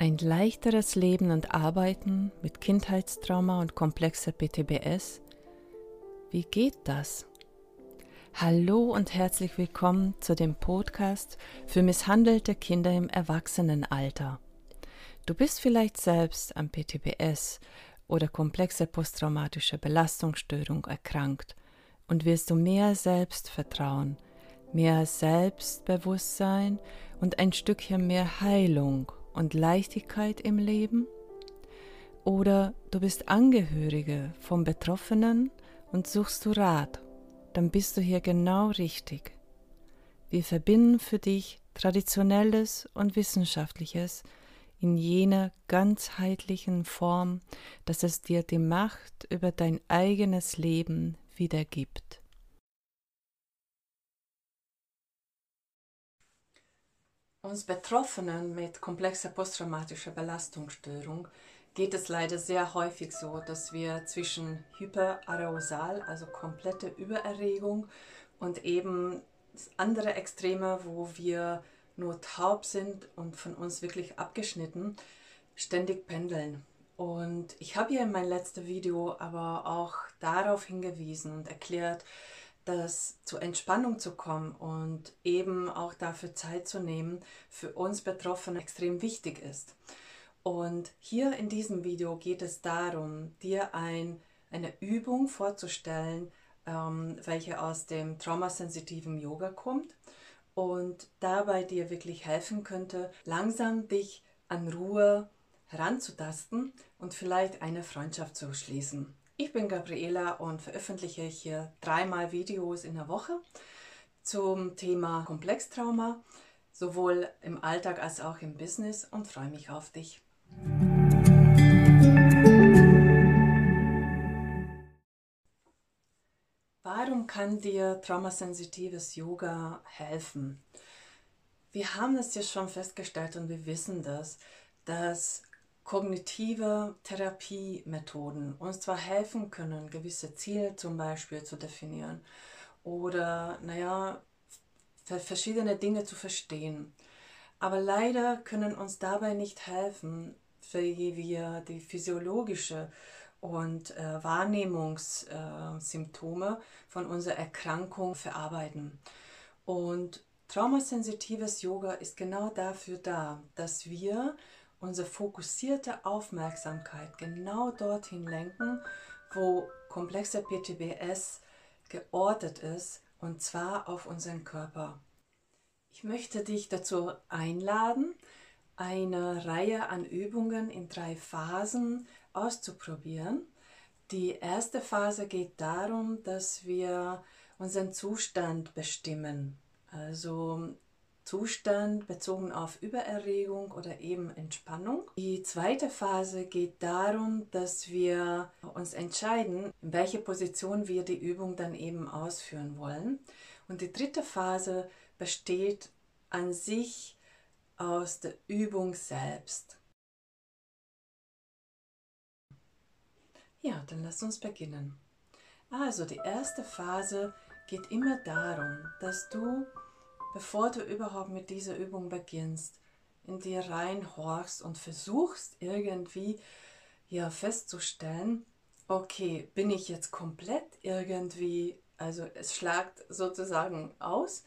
Ein leichteres Leben und Arbeiten mit Kindheitstrauma und komplexer PTBS. Wie geht das? Hallo und herzlich willkommen zu dem Podcast für misshandelte Kinder im Erwachsenenalter. Du bist vielleicht selbst am PTBS oder komplexe posttraumatische Belastungsstörung erkrankt und willst du mehr Selbstvertrauen, mehr Selbstbewusstsein und ein Stückchen mehr Heilung und Leichtigkeit im Leben? Oder du bist Angehörige vom Betroffenen und suchst du Rat, dann bist du hier genau richtig. Wir verbinden für dich Traditionelles und Wissenschaftliches in jener ganzheitlichen Form, dass es dir die Macht über dein eigenes Leben wiedergibt. Uns Betroffenen mit komplexer posttraumatischer Belastungsstörung geht es leider sehr häufig so, dass wir zwischen Hyperarousal, also komplette Übererregung, und eben andere Extreme, wo wir nur taub sind und von uns wirklich abgeschnitten, ständig pendeln. Und ich habe hier in meinem letzten Video aber auch darauf hingewiesen und erklärt, dass zur Entspannung zu kommen und eben auch dafür Zeit zu nehmen, für uns Betroffene extrem wichtig ist. Und hier in diesem Video geht es darum, dir ein, eine Übung vorzustellen, ähm, welche aus dem traumasensitiven Yoga kommt und dabei dir wirklich helfen könnte, langsam dich an Ruhe heranzutasten und vielleicht eine Freundschaft zu schließen. Ich bin Gabriela und veröffentliche hier dreimal Videos in der Woche zum Thema Komplextrauma, sowohl im Alltag als auch im Business und freue mich auf dich. Warum kann dir traumasensitives Yoga helfen? Wir haben es ja schon festgestellt und wir wissen das, dass kognitive Therapiemethoden uns zwar helfen können, gewisse Ziele zum Beispiel zu definieren oder, naja, verschiedene Dinge zu verstehen. Aber leider können uns dabei nicht helfen, wie wir die physiologische und äh, Wahrnehmungssymptome äh, von unserer Erkrankung verarbeiten. Und traumasensitives Yoga ist genau dafür da, dass wir unsere fokussierte Aufmerksamkeit genau dorthin lenken, wo komplexe PTBS geortet ist, und zwar auf unseren Körper. Ich möchte dich dazu einladen, eine Reihe an Übungen in drei Phasen auszuprobieren. Die erste Phase geht darum, dass wir unseren Zustand bestimmen. Also Zustand bezogen auf Übererregung oder eben Entspannung. Die zweite Phase geht darum, dass wir uns entscheiden, in welche Position wir die Übung dann eben ausführen wollen. Und die dritte Phase besteht an sich aus der Übung selbst. Ja, dann lass uns beginnen. Also die erste Phase geht immer darum, dass du bevor du überhaupt mit dieser Übung beginnst, in dir reinhorchst und versuchst irgendwie ja festzustellen, okay, bin ich jetzt komplett irgendwie, also es schlagt sozusagen aus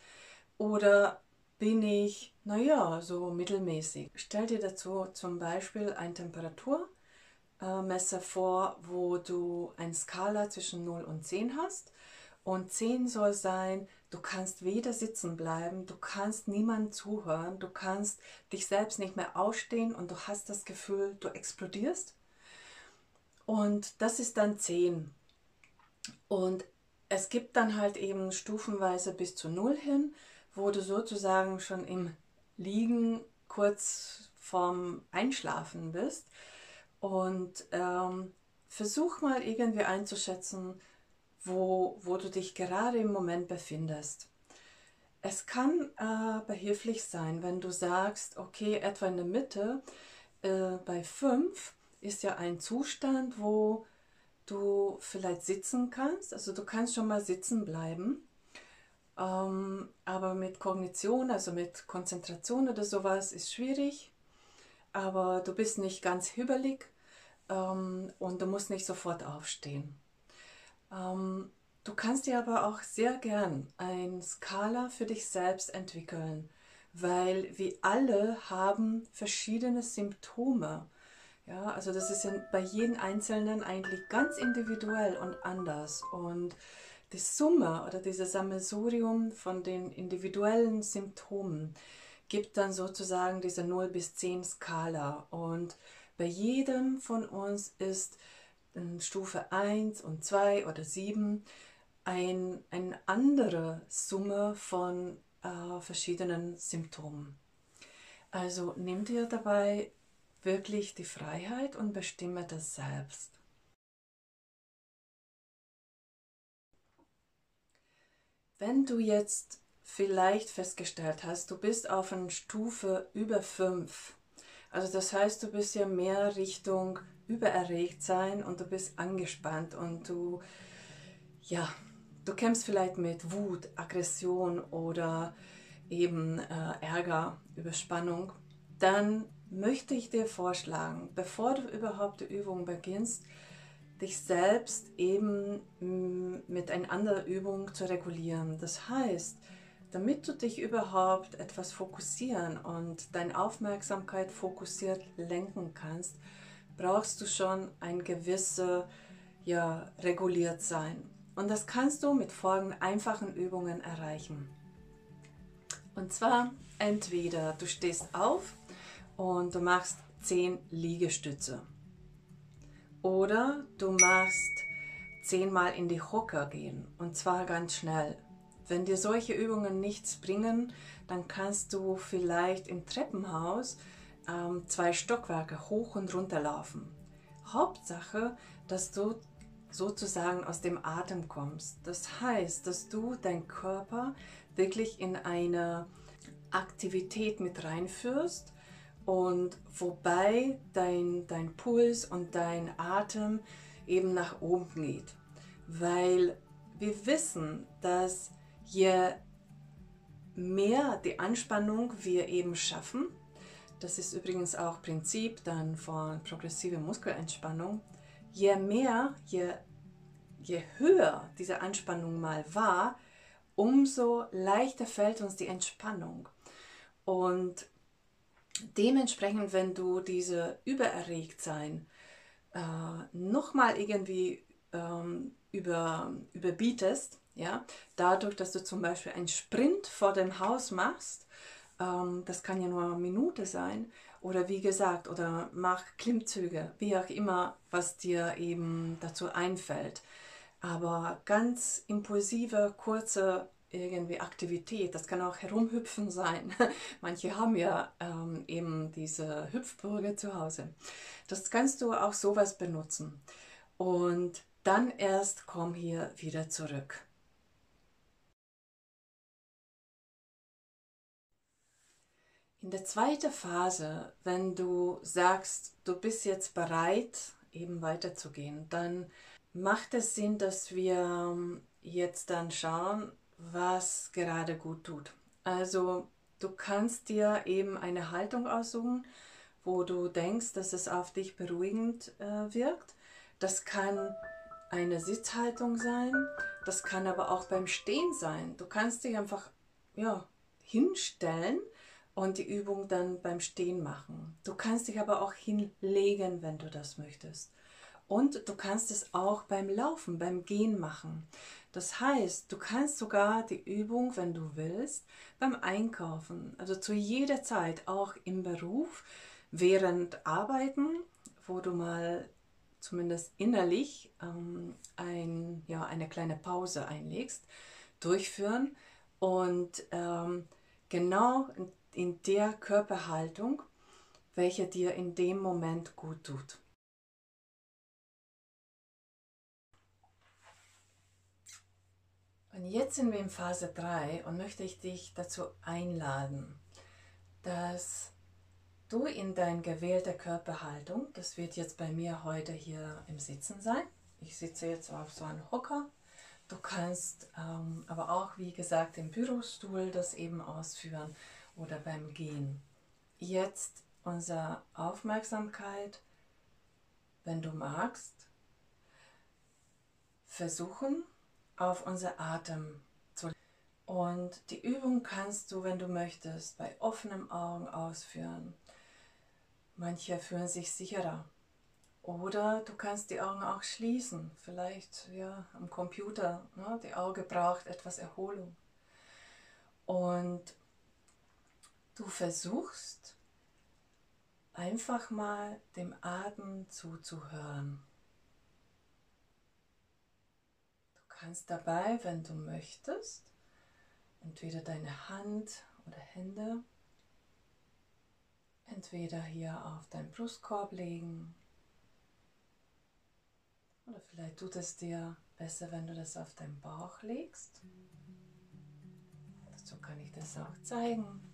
oder bin ich, naja, so mittelmäßig. Stell dir dazu zum Beispiel ein Temperaturmesser vor, wo du eine Skala zwischen 0 und 10 hast und 10 soll sein, du kannst weder sitzen bleiben, du kannst niemandem zuhören, du kannst dich selbst nicht mehr ausstehen und du hast das Gefühl, du explodierst. Und das ist dann 10. Und es gibt dann halt eben stufenweise bis zu 0 hin, wo du sozusagen schon im Liegen kurz vorm Einschlafen bist. Und ähm, versuch mal irgendwie einzuschätzen, wo, wo du dich gerade im Moment befindest. Es kann äh, behilflich sein, wenn du sagst, okay, etwa in der Mitte äh, bei 5 ist ja ein Zustand, wo du vielleicht sitzen kannst. Also du kannst schon mal sitzen bleiben. Ähm, aber mit Kognition, also mit Konzentration oder sowas, ist schwierig. aber du bist nicht ganz hibbelig ähm, und du musst nicht sofort aufstehen. Ähm, du kannst dir aber auch sehr gern ein Skala für dich selbst entwickeln, weil wir alle haben verschiedene Symptome. Ja, also das ist bei jedem Einzelnen eigentlich ganz individuell und anders. Und die Summe oder dieses Sammelsurium von den individuellen Symptomen gibt dann sozusagen diese 0 bis 10 Skala. Und bei jedem von uns ist Stufe 1 und 2 oder 7 ein, eine andere Summe von äh, verschiedenen Symptomen. Also nimm dir dabei wirklich die Freiheit und bestimme das selbst. Wenn du jetzt vielleicht festgestellt hast, du bist auf einer Stufe über 5, also das heißt, du bist ja mehr Richtung übererregt sein und du bist angespannt und du, ja, du kämpfst vielleicht mit Wut, Aggression oder eben äh, Ärger, Überspannung, dann möchte ich dir vorschlagen, bevor du überhaupt die Übung beginnst, dich selbst eben mm, mit einer anderen Übung zu regulieren. Das heißt, damit du dich überhaupt etwas fokussieren und deine Aufmerksamkeit fokussiert lenken kannst, brauchst du schon ein gewisse ja, reguliert sein. Und das kannst du mit folgenden einfachen Übungen erreichen. Und zwar entweder du stehst auf und du machst 10 Liegestütze. Oder du machst 10 Mal in die Hocker gehen und zwar ganz schnell. Wenn dir solche Übungen nichts bringen, dann kannst du vielleicht im Treppenhaus ähm, zwei Stockwerke hoch und runter laufen. Hauptsache, dass du sozusagen aus dem Atem kommst. Das heißt, dass du deinen Körper wirklich in eine Aktivität mit reinführst und wobei dein, dein Puls und dein Atem eben nach oben geht. Weil wir wissen, dass je mehr die Anspannung wir eben schaffen, das ist übrigens auch Prinzip dann von progressiver Muskelentspannung, je mehr, je, je höher diese Anspannung mal war, umso leichter fällt uns die Entspannung. Und dementsprechend, wenn du diese Übererregtsein äh, nochmal irgendwie ähm, über, überbietest, ja, dadurch, dass du zum Beispiel einen Sprint vor dem Haus machst, ähm, das kann ja nur eine Minute sein, oder wie gesagt, oder mach Klimmzüge, wie auch immer, was dir eben dazu einfällt. Aber ganz impulsive, kurze irgendwie Aktivität. Das kann auch herumhüpfen sein. Manche haben ja ähm, eben diese Hüpfburge zu Hause. Das kannst du auch sowas benutzen. Und dann erst komm hier wieder zurück. In der zweiten Phase, wenn du sagst, du bist jetzt bereit, eben weiterzugehen, dann macht es Sinn, dass wir ähm, jetzt dann schauen, was gerade gut tut. Also du kannst dir eben eine Haltung aussuchen, wo du denkst, dass es auf dich beruhigend äh, wirkt. Das kann eine Sitzhaltung sein, das kann aber auch beim Stehen sein. Du kannst dich einfach ja, hinstellen und die Übung dann beim Stehen machen. Du kannst dich aber auch hinlegen, wenn du das möchtest. Und du kannst es auch beim Laufen, beim Gehen machen. Das heißt, du kannst sogar die Übung, wenn du willst, beim Einkaufen, also zu jeder Zeit, auch im Beruf, während Arbeiten, wo du mal zumindest innerlich ähm, ein, ja, eine kleine Pause einlegst, durchführen und ähm, genau in, der Körperhaltung, welche dir in dem Moment gut tut. Und jetzt sind wir in Phase 3 und möchte ich dich dazu einladen, dass du in dein gewählter Körperhaltung, das wird jetzt bei mir heute hier im Sitzen sein, ich sitze jetzt auf so einem Hocker, du kannst ähm, aber auch, wie gesagt, im Bürostuhl das eben ausführen oder beim Gehen. Jetzt unsere Aufmerksamkeit, wenn du magst, versuchen, auf unser Atem zu und die Übung kannst du, wenn du möchtest, bei offenen Augen ausführen. Manche fühlen sich sicherer. Oder du kannst die Augen auch schließen. Vielleicht ja, am Computer. Ne? Die Auge braucht etwas Erholung. Und du versuchst einfach mal dem Atem zuzuhören. Du kannst dabei, wenn du möchtest, entweder deine Hand oder Hände entweder hier auf deinen Brustkorb legen oder vielleicht tut es dir besser, wenn du das auf deinen Bauch legst. Dazu kann ich das auch zeigen.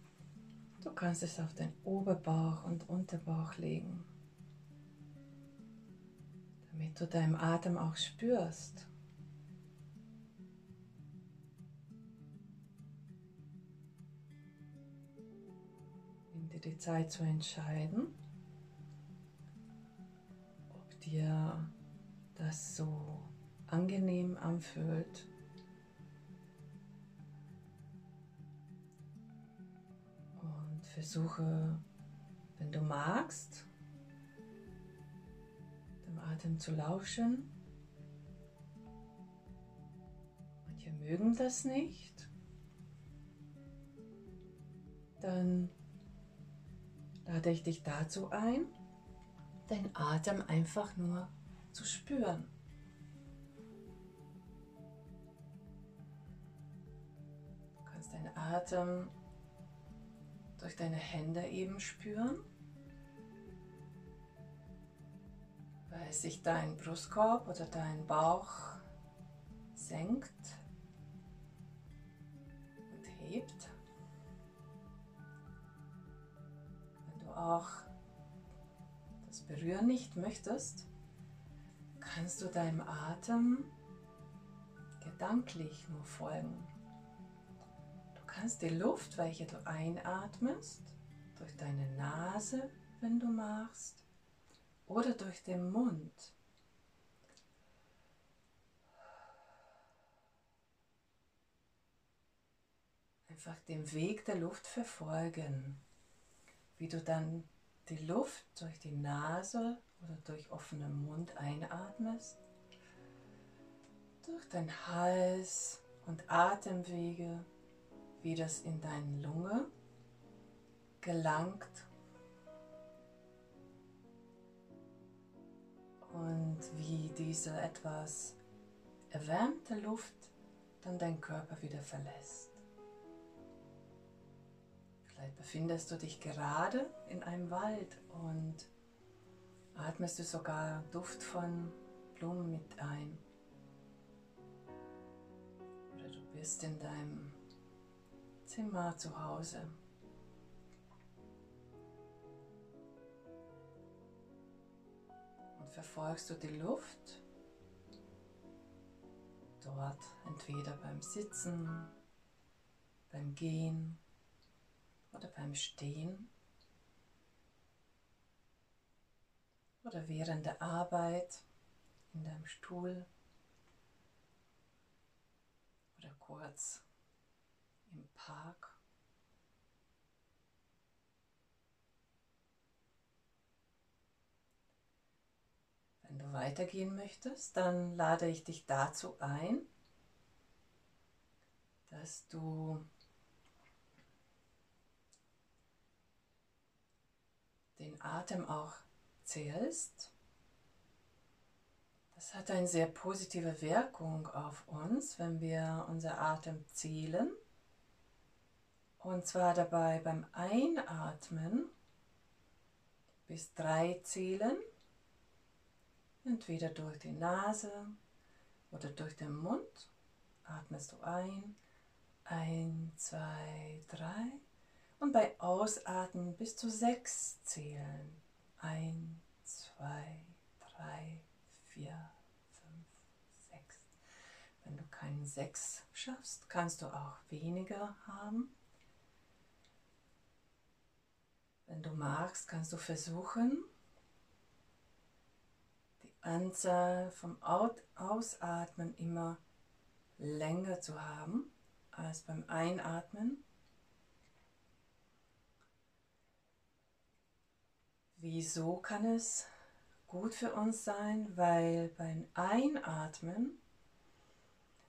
Du kannst es auf deinen Oberbauch und Unterbauch legen, damit du deinen Atem auch spürst. dir die Zeit zu entscheiden, ob dir das so angenehm anfühlt. Versuche, wenn du magst, dem Atem zu lauschen. Manche mögen das nicht. Dann lade ich dich dazu ein, deinen Atem einfach nur zu spüren. Du kannst deinen Atem durch deine Hände eben spüren, weil sich dein Brustkorb oder dein Bauch senkt und hebt. auch das Berühren nicht möchtest, kannst du deinem Atem gedanklich nur folgen. Kannst die Luft, welche du einatmest, durch deine Nase, wenn du magst, oder durch den Mund. Einfach den Weg der Luft verfolgen wie du dann die Luft durch die Nase oder durch offenen Mund einatmest, durch deinen Hals und Atemwege, wie das in deine Lunge gelangt und wie diese etwas erwärmte Luft dann deinen Körper wieder verlässt. Vielleicht befindest du dich gerade in einem Wald und atmest du sogar Duft von Blumen mit ein. Oder du bist in deinem Zimmer zu Hause. Und verfolgst du die Luft dort entweder beim Sitzen, beim Gehen oder beim Stehen oder während der Arbeit in deinem Stuhl oder kurz im Park. Wenn du weitergehen möchtest, dann lade ich dich dazu ein, dass du den Atem auch zählst, das hat eine sehr positive Wirkung auf uns, wenn wir unser Atem zählen. Und zwar dabei beim Einatmen bis drei zählen, entweder durch die Nase oder durch den Mund. Atmest du ein, ein, zwei, drei. Und bei Ausatmen bis zu sechs zählen. Eins, zwei, drei, vier, fünf, sechs. Wenn du keinen sechs schaffst, kannst du auch weniger haben. Wenn du magst, kannst du versuchen, die Anzahl vom Ausatmen immer länger zu haben als beim Einatmen. Wieso kann es gut für uns sein? Weil beim Einatmen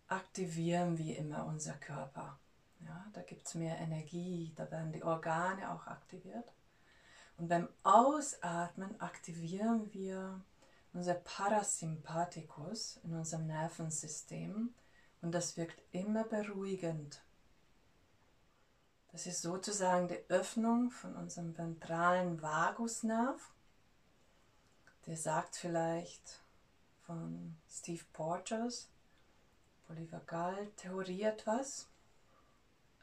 aktivieren wir immer unser Körper. Ja, da gibt es mehr Energie, da werden die Organe auch aktiviert. Und beim Ausatmen aktivieren wir unser Parasympathikus in unserem Nervensystem und das wirkt immer beruhigend. Das ist sozusagen die Öffnung von unserem ventralen Vagusnerv. Der sagt vielleicht von Steve Porters, Polyvagal-Theorie etwas.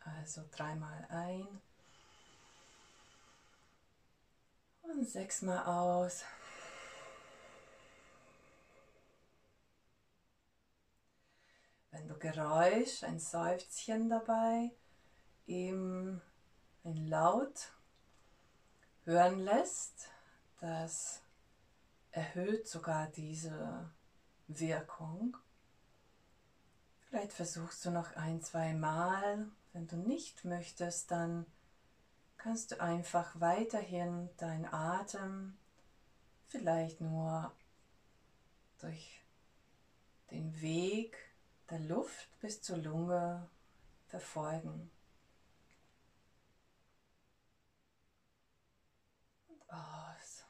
Also dreimal ein und sechsmal aus. Wenn du Geräusch, ein Seufzchen dabei, eben ein Laut hören lässt, das erhöht sogar diese Wirkung. Vielleicht versuchst du noch ein, zwei Mal. Wenn du nicht möchtest, dann kannst du einfach weiterhin deinen Atem vielleicht nur durch den Weg der Luft bis zur Lunge verfolgen. Aus.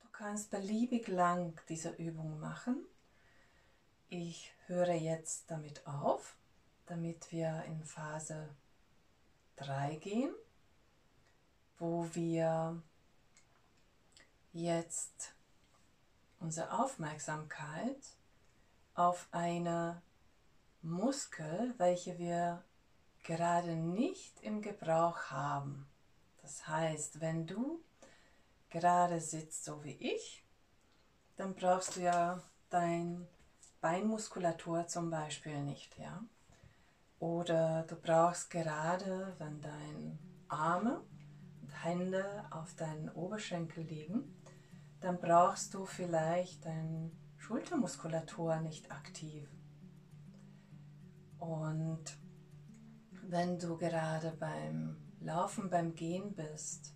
Du kannst beliebig lang diese Übung machen. Ich höre jetzt damit auf, damit wir in Phase 3 gehen, wo wir jetzt unsere Aufmerksamkeit auf eine Muskel, welche wir gerade nicht im Gebrauch haben. Das heißt, wenn du gerade sitzt, so wie ich, dann brauchst du ja dein Beinmuskulatur zum Beispiel nicht, ja. Oder du brauchst gerade, wenn deine Arme und Hände auf deinen Oberschenkel liegen, dann brauchst du vielleicht deine Schultermuskulatur nicht aktiv. Und wenn du gerade beim Laufen, beim Gehen bist,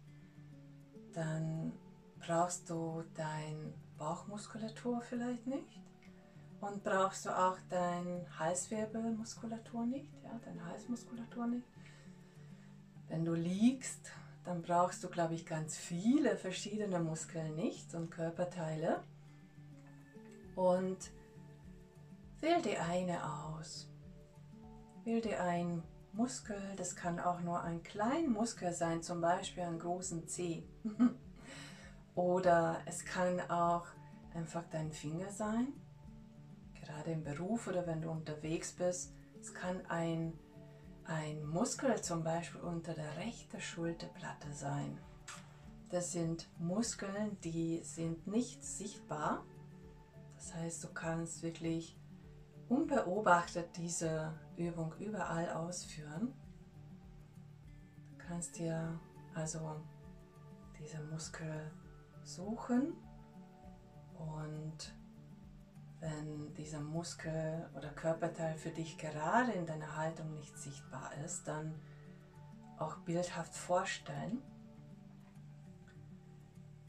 dann brauchst du deine Bauchmuskulatur vielleicht nicht und brauchst du auch deine Halswirbelmuskulatur nicht, ja, deine Halsmuskulatur nicht. Wenn du liegst, dann brauchst du, glaube ich, ganz viele verschiedene Muskeln nicht und Körperteile. Und wähl dir eine aus. Wähl dir einen Muskel, das kann auch nur ein kleiner Muskel sein, zum Beispiel einen großen Zeh. oder es kann auch einfach dein Finger sein, gerade im Beruf oder wenn du unterwegs bist. Es kann ein ein Muskel zum Beispiel unter der rechten Schulterplatte sein. Das sind Muskeln, die sind nicht sichtbar. Das heißt, du kannst wirklich unbeobachtet diese Übung überall ausführen. Du kannst dir also diese Muskel suchen und wenn dieser Muskel oder Körperteil für dich gerade in deiner Haltung nicht sichtbar ist, dann auch bildhaft vorstellen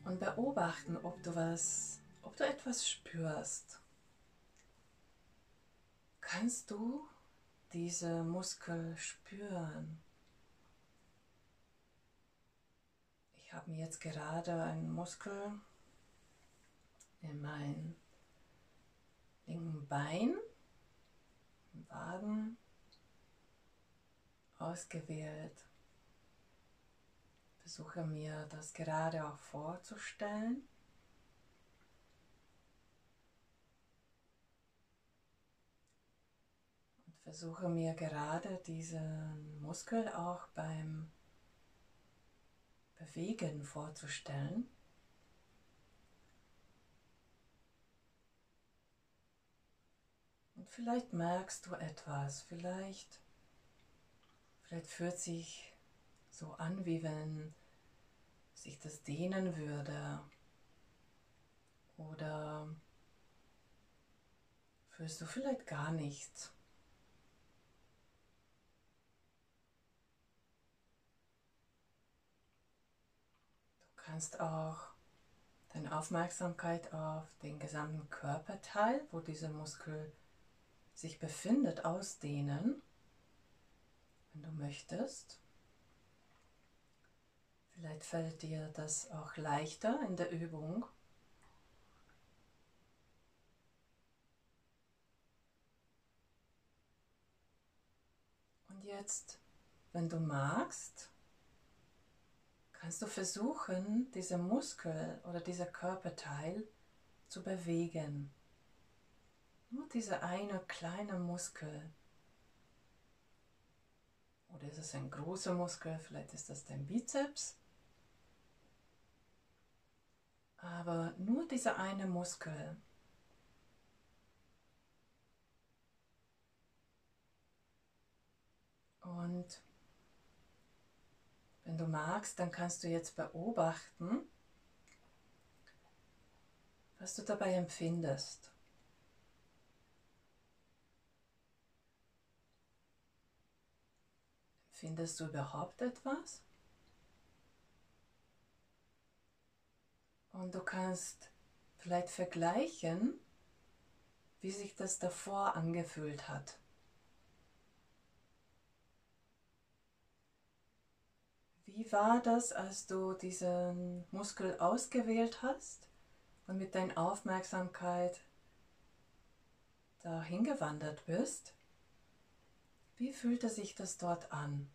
und beobachten, ob du was, ob du etwas spürst. Kannst du diese Muskel spüren? Ich habe mir jetzt gerade einen Muskel in mein linken Bein, Waden ausgewählt. Versuche mir das gerade auch vorzustellen. Und versuche mir gerade diesen Muskel auch beim Bewegen vorzustellen. Vielleicht merkst du etwas, vielleicht, vielleicht fühlt sich so an, wie wenn sich das dehnen würde. Oder fühlst du vielleicht gar nichts? Du kannst auch deine Aufmerksamkeit auf den gesamten Körperteil, wo dieser Muskel sich befindet, ausdehnen, wenn du möchtest. Vielleicht fällt dir das auch leichter in der Übung. Und jetzt, wenn du magst, kannst du versuchen, diese Muskel oder dieser Körperteil zu bewegen. Nur dieser eine kleine Muskel. Oder ist es ein großer Muskel? Vielleicht ist das dein Bizeps. Aber nur dieser eine Muskel. Und wenn du magst, dann kannst du jetzt beobachten, was du dabei empfindest. Empfindest du überhaupt etwas? Und du kannst vielleicht vergleichen, wie sich das davor angefühlt hat. Wie war das, als du diesen Muskel ausgewählt hast und mit deiner Aufmerksamkeit dahin gewandert bist? Wie fühlte sich das dort an?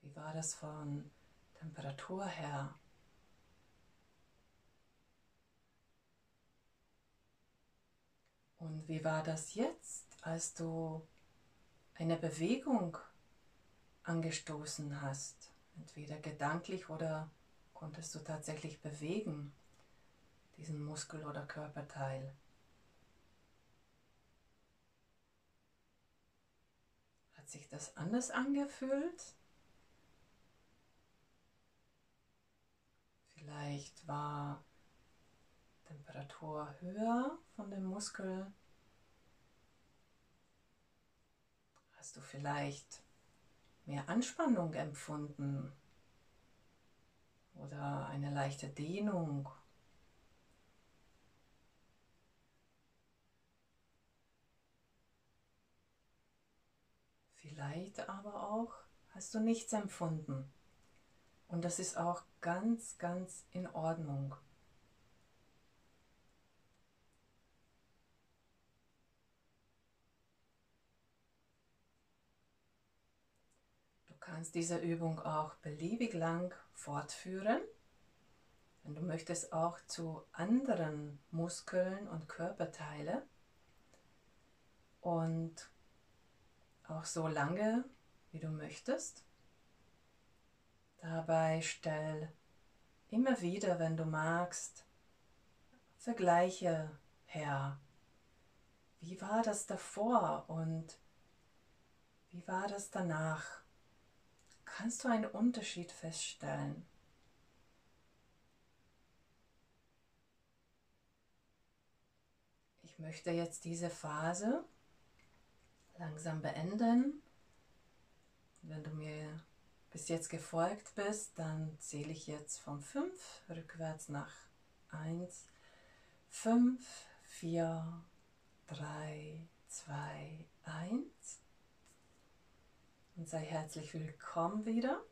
Wie war das von Temperatur her? Und wie war das jetzt, als du eine Bewegung angestoßen hast, entweder gedanklich oder konntest du tatsächlich bewegen, diesen Muskel oder Körperteil. Hat sich das anders angefühlt? Vielleicht war Temperatur höher von dem Muskel Hast du vielleicht mehr Anspannung empfunden oder eine leichte Dehnung? Vielleicht aber auch hast du nichts empfunden. Und das ist auch ganz, ganz in Ordnung. kannst diese Übung auch beliebig lang fortführen. Wenn du möchtest auch zu anderen Muskeln und Körperteile und auch so lange, wie du möchtest. Dabei stell immer wieder, wenn du magst, Vergleiche her. Wie war das davor und wie war das danach? kannst du einen Unterschied feststellen. Ich möchte jetzt diese Phase langsam beenden. Wenn du mir bis jetzt gefolgt bist, dann zähle ich jetzt von 5 rückwärts nach 1, 5, 4, 3, 2, 1 und sei herzlich willkommen wieder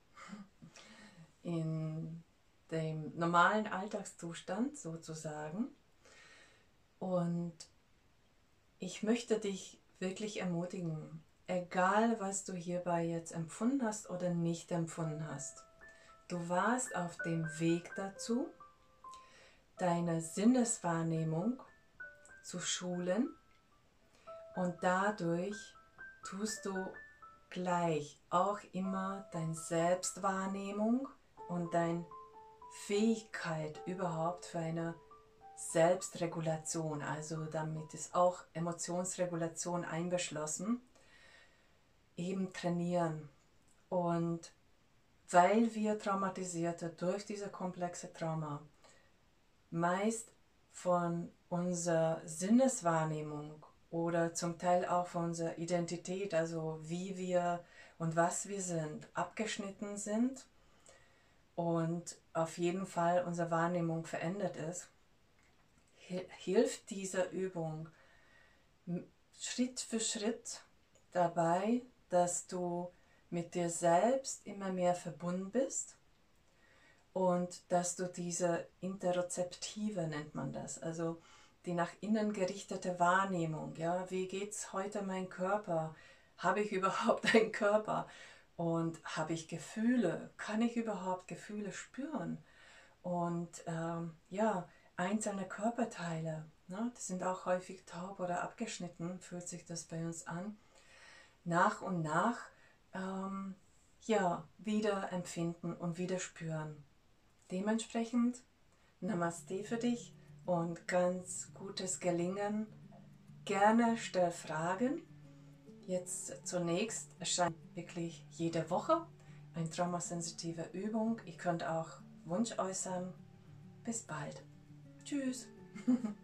in dem normalen Alltagszustand sozusagen. Und ich möchte dich wirklich ermutigen, egal was du hierbei jetzt empfunden hast oder nicht empfunden hast, du warst auf dem Weg dazu, deine Sinneswahrnehmung zu schulen. Und dadurch tust du gleich auch immer deine Selbstwahrnehmung und deine Fähigkeit überhaupt für eine Selbstregulation, also damit ist auch Emotionsregulation einbeschlossen. eben trainieren. Und weil wir Traumatisierte durch diese komplexe Trauma meist von unserer Sinneswahrnehmung oder zum Teil auch von unserer Identität, also wie wir und was wir sind, abgeschnitten sind und auf jeden Fall unsere Wahrnehmung verändert ist, hilft diese Übung Schritt für Schritt dabei, dass du mit dir selbst immer mehr verbunden bist und dass du diese Interozeptive nennt man das, also die nach innen gerichtete Wahrnehmung, ja, wie geht's heute mein Körper? Habe ich überhaupt einen Körper? Und habe ich Gefühle? Kann ich überhaupt Gefühle spüren? Und ähm, ja, einzelne Körperteile, ne, die sind auch häufig taub oder abgeschnitten, fühlt sich das bei uns an. Nach und nach ähm, ja, wieder empfinden und wieder spüren. Dementsprechend Namaste für dich und ganz gutes Gelingen. Gerne stell Fragen. Jetzt zunächst erscheint wirklich jede Woche eine traumasensitive Übung. Ihr könnt auch Wunsch äußern. Bis bald. Tschüss.